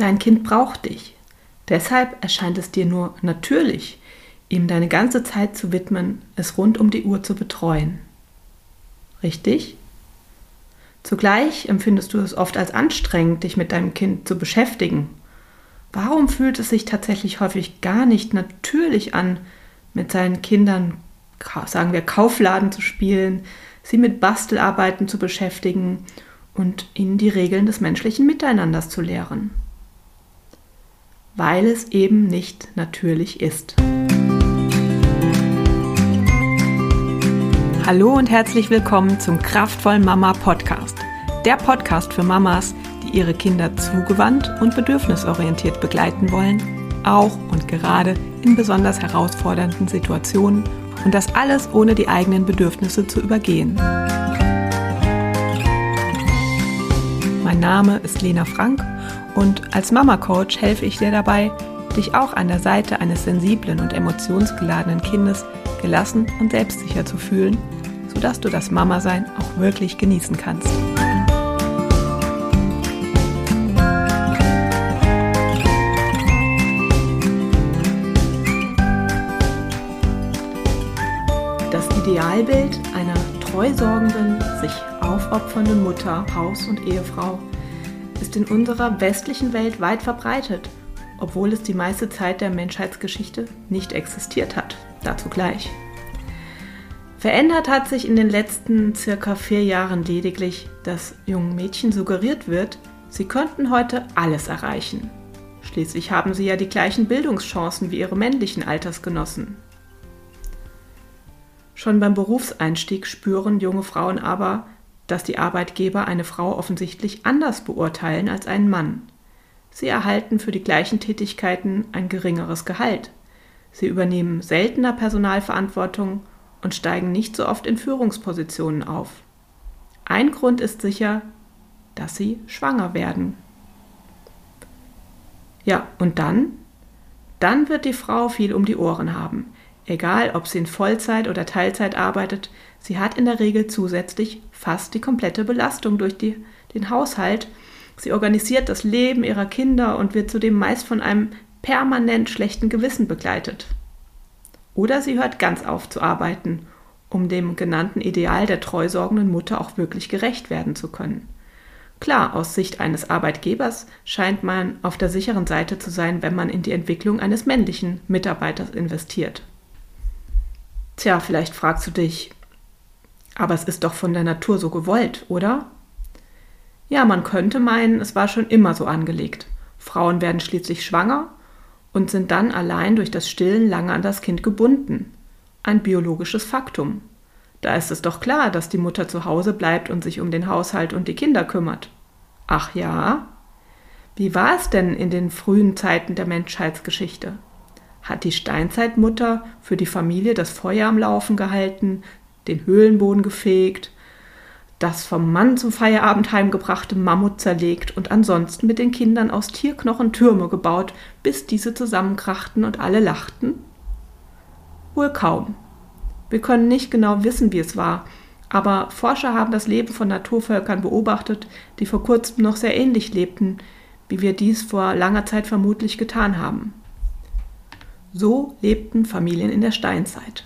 Dein Kind braucht dich. Deshalb erscheint es dir nur natürlich, ihm deine ganze Zeit zu widmen, es rund um die Uhr zu betreuen. Richtig? Zugleich empfindest du es oft als anstrengend, dich mit deinem Kind zu beschäftigen. Warum fühlt es sich tatsächlich häufig gar nicht natürlich an, mit seinen Kindern, sagen wir, Kaufladen zu spielen, sie mit Bastelarbeiten zu beschäftigen und ihnen die Regeln des menschlichen Miteinanders zu lehren? Weil es eben nicht natürlich ist. Hallo und herzlich willkommen zum Kraftvollen Mama Podcast. Der Podcast für Mamas, die ihre Kinder zugewandt und bedürfnisorientiert begleiten wollen, auch und gerade in besonders herausfordernden Situationen und das alles ohne die eigenen Bedürfnisse zu übergehen. Mein Name ist Lena Frank und als Mama Coach helfe ich dir dabei, dich auch an der Seite eines sensiblen und emotionsgeladenen Kindes gelassen und selbstsicher zu fühlen sodass du das Mama-Sein auch wirklich genießen kannst. Das Idealbild einer treusorgenden, sich aufopfernden Mutter, Haus- und Ehefrau ist in unserer westlichen Welt weit verbreitet, obwohl es die meiste Zeit der Menschheitsgeschichte nicht existiert hat. Dazu gleich. Verändert hat sich in den letzten circa vier Jahren lediglich, dass jungen Mädchen suggeriert wird, sie könnten heute alles erreichen. Schließlich haben sie ja die gleichen Bildungschancen wie ihre männlichen Altersgenossen. Schon beim Berufseinstieg spüren junge Frauen aber, dass die Arbeitgeber eine Frau offensichtlich anders beurteilen als einen Mann. Sie erhalten für die gleichen Tätigkeiten ein geringeres Gehalt. Sie übernehmen seltener Personalverantwortung und steigen nicht so oft in Führungspositionen auf. Ein Grund ist sicher, dass sie schwanger werden. Ja, und dann? Dann wird die Frau viel um die Ohren haben. Egal, ob sie in Vollzeit oder Teilzeit arbeitet, sie hat in der Regel zusätzlich fast die komplette Belastung durch die, den Haushalt. Sie organisiert das Leben ihrer Kinder und wird zudem meist von einem permanent schlechten Gewissen begleitet. Oder sie hört ganz auf zu arbeiten, um dem genannten Ideal der treusorgenden Mutter auch wirklich gerecht werden zu können. Klar, aus Sicht eines Arbeitgebers scheint man auf der sicheren Seite zu sein, wenn man in die Entwicklung eines männlichen Mitarbeiters investiert. Tja, vielleicht fragst du dich, aber es ist doch von der Natur so gewollt, oder? Ja, man könnte meinen, es war schon immer so angelegt. Frauen werden schließlich schwanger und sind dann allein durch das Stillen lange an das Kind gebunden. Ein biologisches Faktum. Da ist es doch klar, dass die Mutter zu Hause bleibt und sich um den Haushalt und die Kinder kümmert. Ach ja? Wie war es denn in den frühen Zeiten der Menschheitsgeschichte? Hat die Steinzeitmutter für die Familie das Feuer am Laufen gehalten, den Höhlenboden gefegt, das vom Mann zum Feierabend heimgebrachte Mammut zerlegt und ansonsten mit den Kindern aus Tierknochen Türme gebaut, bis diese zusammenkrachten und alle lachten? Wohl kaum. Wir können nicht genau wissen, wie es war, aber Forscher haben das Leben von Naturvölkern beobachtet, die vor kurzem noch sehr ähnlich lebten, wie wir dies vor langer Zeit vermutlich getan haben. So lebten Familien in der Steinzeit.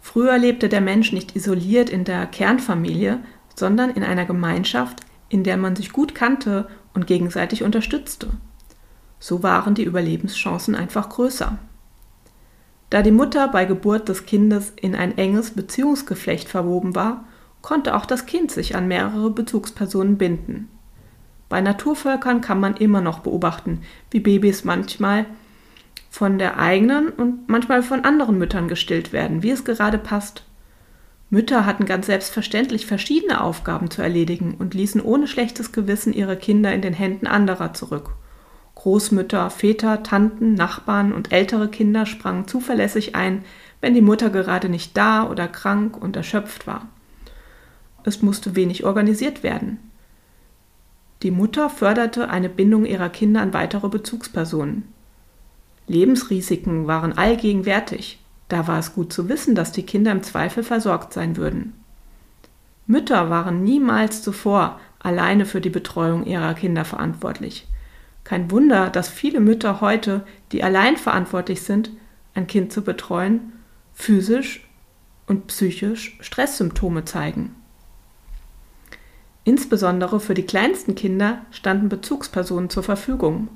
Früher lebte der Mensch nicht isoliert in der Kernfamilie, sondern in einer Gemeinschaft, in der man sich gut kannte und gegenseitig unterstützte. So waren die Überlebenschancen einfach größer. Da die Mutter bei Geburt des Kindes in ein enges Beziehungsgeflecht verwoben war, konnte auch das Kind sich an mehrere Bezugspersonen binden. Bei Naturvölkern kann man immer noch beobachten, wie Babys manchmal von der eigenen und manchmal von anderen Müttern gestillt werden, wie es gerade passt. Mütter hatten ganz selbstverständlich verschiedene Aufgaben zu erledigen und ließen ohne schlechtes Gewissen ihre Kinder in den Händen anderer zurück. Großmütter, Väter, Tanten, Nachbarn und ältere Kinder sprangen zuverlässig ein, wenn die Mutter gerade nicht da oder krank und erschöpft war. Es musste wenig organisiert werden. Die Mutter förderte eine Bindung ihrer Kinder an weitere Bezugspersonen. Lebensrisiken waren allgegenwärtig. Da war es gut zu wissen, dass die Kinder im Zweifel versorgt sein würden. Mütter waren niemals zuvor alleine für die Betreuung ihrer Kinder verantwortlich. Kein Wunder, dass viele Mütter heute, die allein verantwortlich sind, ein Kind zu betreuen, physisch und psychisch Stresssymptome zeigen. Insbesondere für die kleinsten Kinder standen Bezugspersonen zur Verfügung.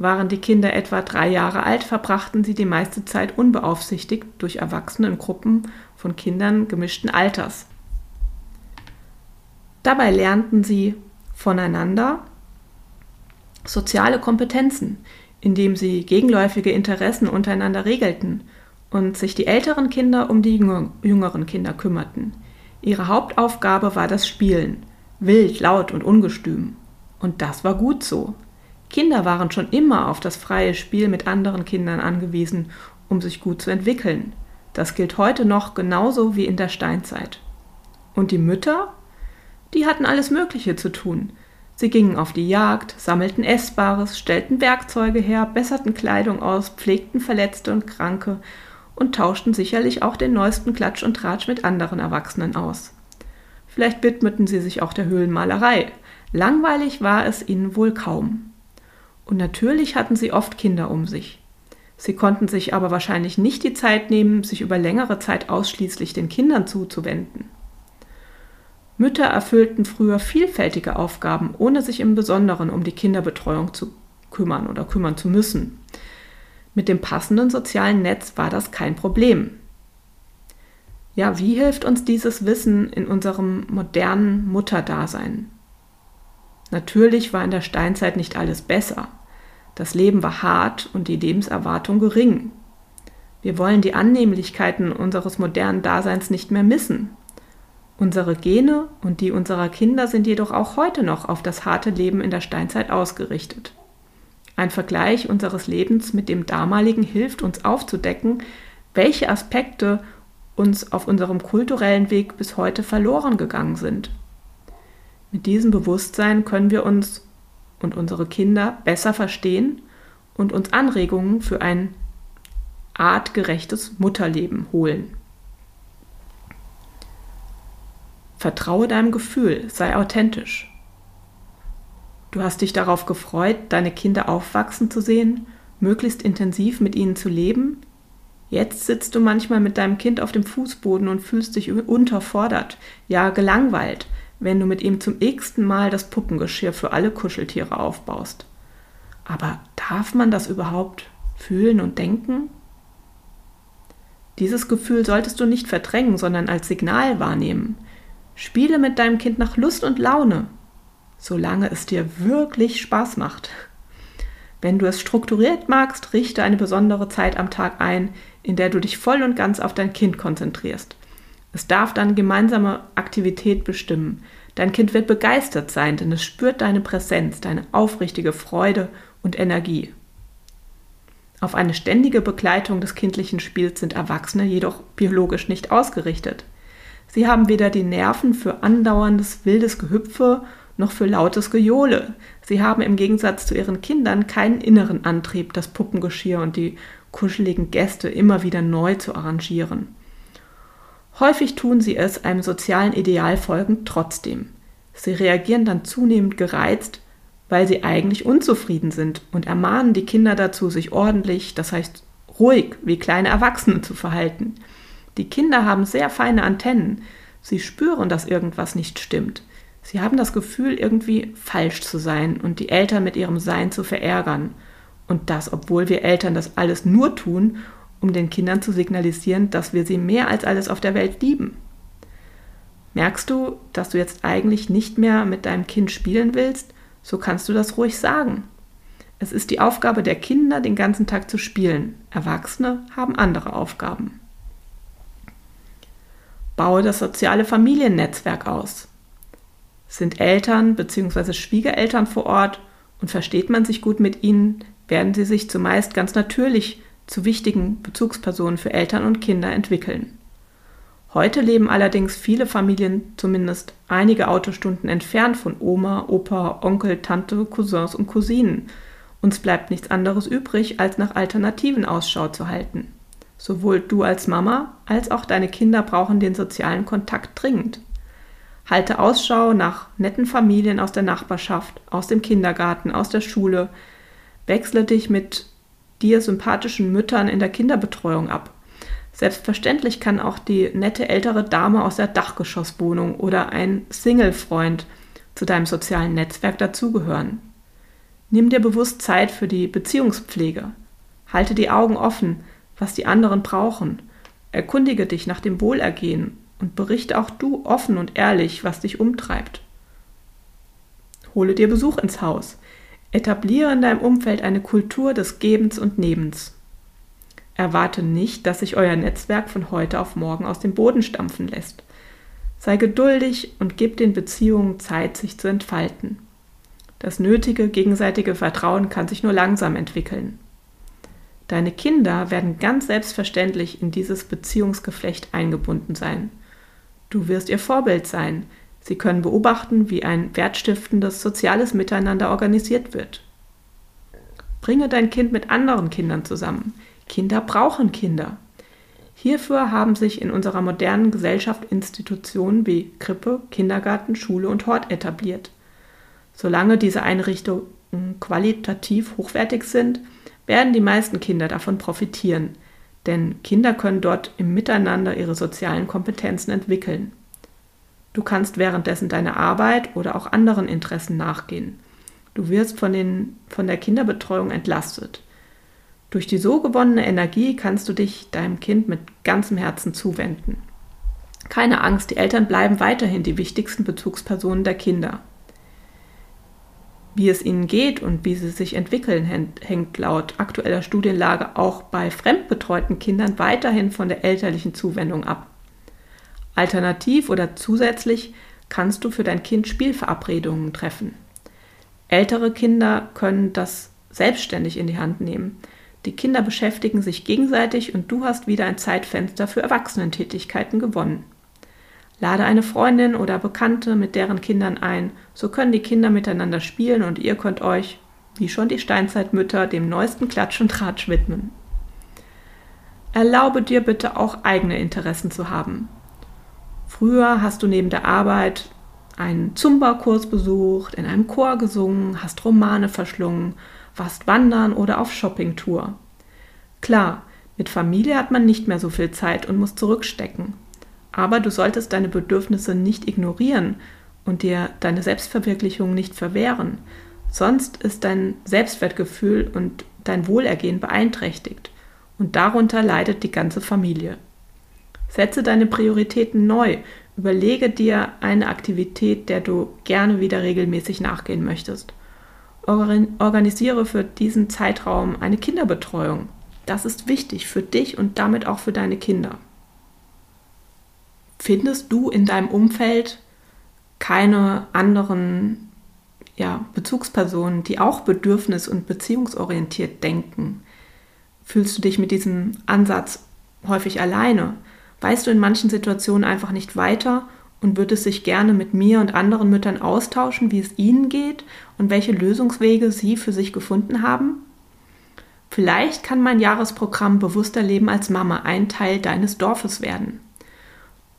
Waren die Kinder etwa drei Jahre alt, verbrachten sie die meiste Zeit unbeaufsichtigt durch Erwachsene in Gruppen von Kindern gemischten Alters. Dabei lernten sie voneinander soziale Kompetenzen, indem sie gegenläufige Interessen untereinander regelten und sich die älteren Kinder um die jüngeren Kinder kümmerten. Ihre Hauptaufgabe war das Spielen, wild, laut und ungestüm. Und das war gut so. Kinder waren schon immer auf das freie Spiel mit anderen Kindern angewiesen, um sich gut zu entwickeln. Das gilt heute noch genauso wie in der Steinzeit. Und die Mütter? Die hatten alles Mögliche zu tun. Sie gingen auf die Jagd, sammelten Essbares, stellten Werkzeuge her, besserten Kleidung aus, pflegten Verletzte und Kranke und tauschten sicherlich auch den neuesten Klatsch und Tratsch mit anderen Erwachsenen aus. Vielleicht widmeten sie sich auch der Höhlenmalerei. Langweilig war es ihnen wohl kaum. Und natürlich hatten sie oft Kinder um sich. Sie konnten sich aber wahrscheinlich nicht die Zeit nehmen, sich über längere Zeit ausschließlich den Kindern zuzuwenden. Mütter erfüllten früher vielfältige Aufgaben, ohne sich im Besonderen um die Kinderbetreuung zu kümmern oder kümmern zu müssen. Mit dem passenden sozialen Netz war das kein Problem. Ja, wie hilft uns dieses Wissen in unserem modernen Mutterdasein? Natürlich war in der Steinzeit nicht alles besser. Das Leben war hart und die Lebenserwartung gering. Wir wollen die Annehmlichkeiten unseres modernen Daseins nicht mehr missen. Unsere Gene und die unserer Kinder sind jedoch auch heute noch auf das harte Leben in der Steinzeit ausgerichtet. Ein Vergleich unseres Lebens mit dem damaligen hilft uns aufzudecken, welche Aspekte uns auf unserem kulturellen Weg bis heute verloren gegangen sind. Mit diesem Bewusstsein können wir uns und unsere Kinder besser verstehen und uns Anregungen für ein artgerechtes Mutterleben holen. Vertraue deinem Gefühl, sei authentisch. Du hast dich darauf gefreut, deine Kinder aufwachsen zu sehen, möglichst intensiv mit ihnen zu leben, Jetzt sitzt du manchmal mit deinem Kind auf dem Fußboden und fühlst dich unterfordert, ja gelangweilt, wenn du mit ihm zum x-ten Mal das Puppengeschirr für alle Kuscheltiere aufbaust. Aber darf man das überhaupt fühlen und denken? Dieses Gefühl solltest du nicht verdrängen, sondern als Signal wahrnehmen. Spiele mit deinem Kind nach Lust und Laune, solange es dir wirklich Spaß macht. Wenn du es strukturiert magst, richte eine besondere Zeit am Tag ein, in der du dich voll und ganz auf dein Kind konzentrierst. Es darf dann gemeinsame Aktivität bestimmen. Dein Kind wird begeistert sein, denn es spürt deine Präsenz, deine aufrichtige Freude und Energie. Auf eine ständige Begleitung des kindlichen Spiels sind Erwachsene jedoch biologisch nicht ausgerichtet. Sie haben weder die Nerven für andauerndes wildes Gehüpfe noch für lautes Gejohle. Sie haben im Gegensatz zu ihren Kindern keinen inneren Antrieb, das Puppengeschirr und die kuscheligen Gäste immer wieder neu zu arrangieren. Häufig tun sie es einem sozialen Ideal folgend trotzdem. Sie reagieren dann zunehmend gereizt, weil sie eigentlich unzufrieden sind und ermahnen die Kinder dazu, sich ordentlich, das heißt ruhig, wie kleine Erwachsene zu verhalten. Die Kinder haben sehr feine Antennen. Sie spüren, dass irgendwas nicht stimmt. Sie haben das Gefühl, irgendwie falsch zu sein und die Eltern mit ihrem Sein zu verärgern. Und das, obwohl wir Eltern das alles nur tun, um den Kindern zu signalisieren, dass wir sie mehr als alles auf der Welt lieben. Merkst du, dass du jetzt eigentlich nicht mehr mit deinem Kind spielen willst, so kannst du das ruhig sagen. Es ist die Aufgabe der Kinder, den ganzen Tag zu spielen. Erwachsene haben andere Aufgaben. Baue das soziale Familiennetzwerk aus. Sind Eltern bzw. Schwiegereltern vor Ort und versteht man sich gut mit ihnen, werden sie sich zumeist ganz natürlich zu wichtigen Bezugspersonen für Eltern und Kinder entwickeln. Heute leben allerdings viele Familien zumindest einige Autostunden entfernt von Oma, Opa, Onkel, Tante, Cousins und Cousinen. Uns bleibt nichts anderes übrig, als nach Alternativen Ausschau zu halten. Sowohl du als Mama als auch deine Kinder brauchen den sozialen Kontakt dringend. Halte Ausschau nach netten Familien aus der Nachbarschaft, aus dem Kindergarten, aus der Schule. Wechsle dich mit dir sympathischen Müttern in der Kinderbetreuung ab. Selbstverständlich kann auch die nette ältere Dame aus der Dachgeschosswohnung oder ein Single-Freund zu deinem sozialen Netzwerk dazugehören. Nimm dir bewusst Zeit für die Beziehungspflege. Halte die Augen offen, was die anderen brauchen. Erkundige dich nach dem Wohlergehen und berichte auch du offen und ehrlich, was dich umtreibt. Hole dir Besuch ins Haus. Etabliere in deinem Umfeld eine Kultur des Gebens und Nebens. Erwarte nicht, dass sich euer Netzwerk von heute auf morgen aus dem Boden stampfen lässt. Sei geduldig und gib den Beziehungen Zeit, sich zu entfalten. Das nötige gegenseitige Vertrauen kann sich nur langsam entwickeln. Deine Kinder werden ganz selbstverständlich in dieses Beziehungsgeflecht eingebunden sein. Du wirst ihr Vorbild sein. Sie können beobachten, wie ein wertstiftendes soziales Miteinander organisiert wird. Bringe dein Kind mit anderen Kindern zusammen. Kinder brauchen Kinder. Hierfür haben sich in unserer modernen Gesellschaft Institutionen wie Krippe, Kindergarten, Schule und Hort etabliert. Solange diese Einrichtungen qualitativ hochwertig sind, werden die meisten Kinder davon profitieren, denn Kinder können dort im Miteinander ihre sozialen Kompetenzen entwickeln. Du kannst währenddessen deiner Arbeit oder auch anderen Interessen nachgehen. Du wirst von, den, von der Kinderbetreuung entlastet. Durch die so gewonnene Energie kannst du dich deinem Kind mit ganzem Herzen zuwenden. Keine Angst, die Eltern bleiben weiterhin die wichtigsten Bezugspersonen der Kinder. Wie es ihnen geht und wie sie sich entwickeln, hängt laut aktueller Studienlage auch bei fremdbetreuten Kindern weiterhin von der elterlichen Zuwendung ab. Alternativ oder zusätzlich kannst du für dein Kind Spielverabredungen treffen. Ältere Kinder können das selbstständig in die Hand nehmen. Die Kinder beschäftigen sich gegenseitig und du hast wieder ein Zeitfenster für Erwachsenentätigkeiten gewonnen. Lade eine Freundin oder Bekannte mit deren Kindern ein, so können die Kinder miteinander spielen und ihr könnt euch, wie schon die Steinzeitmütter, dem neuesten Klatsch und Tratsch widmen. Erlaube dir bitte auch eigene Interessen zu haben. Früher hast du neben der Arbeit einen Zumba-Kurs besucht, in einem Chor gesungen, hast Romane verschlungen, warst wandern oder auf Shoppingtour. Klar, mit Familie hat man nicht mehr so viel Zeit und muss zurückstecken. Aber du solltest deine Bedürfnisse nicht ignorieren und dir deine Selbstverwirklichung nicht verwehren. Sonst ist dein Selbstwertgefühl und dein Wohlergehen beeinträchtigt. Und darunter leidet die ganze Familie. Setze deine Prioritäten neu. Überlege dir eine Aktivität, der du gerne wieder regelmäßig nachgehen möchtest. Organisiere für diesen Zeitraum eine Kinderbetreuung. Das ist wichtig für dich und damit auch für deine Kinder. Findest du in deinem Umfeld keine anderen ja, Bezugspersonen, die auch bedürfnis- und beziehungsorientiert denken? Fühlst du dich mit diesem Ansatz häufig alleine? Weißt du in manchen Situationen einfach nicht weiter und würdest dich gerne mit mir und anderen Müttern austauschen, wie es ihnen geht und welche Lösungswege sie für sich gefunden haben? Vielleicht kann mein Jahresprogramm Bewusster Leben als Mama ein Teil deines Dorfes werden.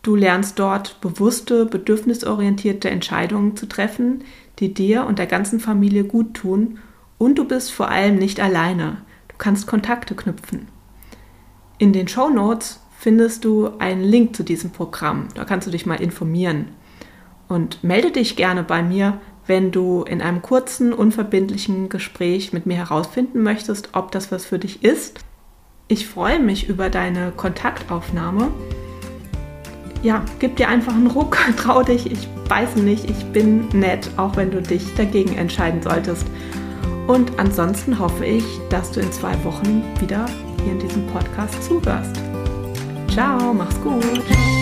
Du lernst dort bewusste, bedürfnisorientierte Entscheidungen zu treffen, die dir und der ganzen Familie gut tun und du bist vor allem nicht alleine. Du kannst Kontakte knüpfen. In den Show Notes findest du einen Link zu diesem Programm. Da kannst du dich mal informieren. Und melde dich gerne bei mir, wenn du in einem kurzen, unverbindlichen Gespräch mit mir herausfinden möchtest, ob das was für dich ist. Ich freue mich über deine Kontaktaufnahme ja, gib dir einfach einen Ruck, trau dich, ich weiß nicht, ich bin nett, auch wenn du dich dagegen entscheiden solltest. Und ansonsten hoffe ich, dass du in zwei Wochen wieder hier in diesem Podcast zuhörst. Ciao, mach's gut.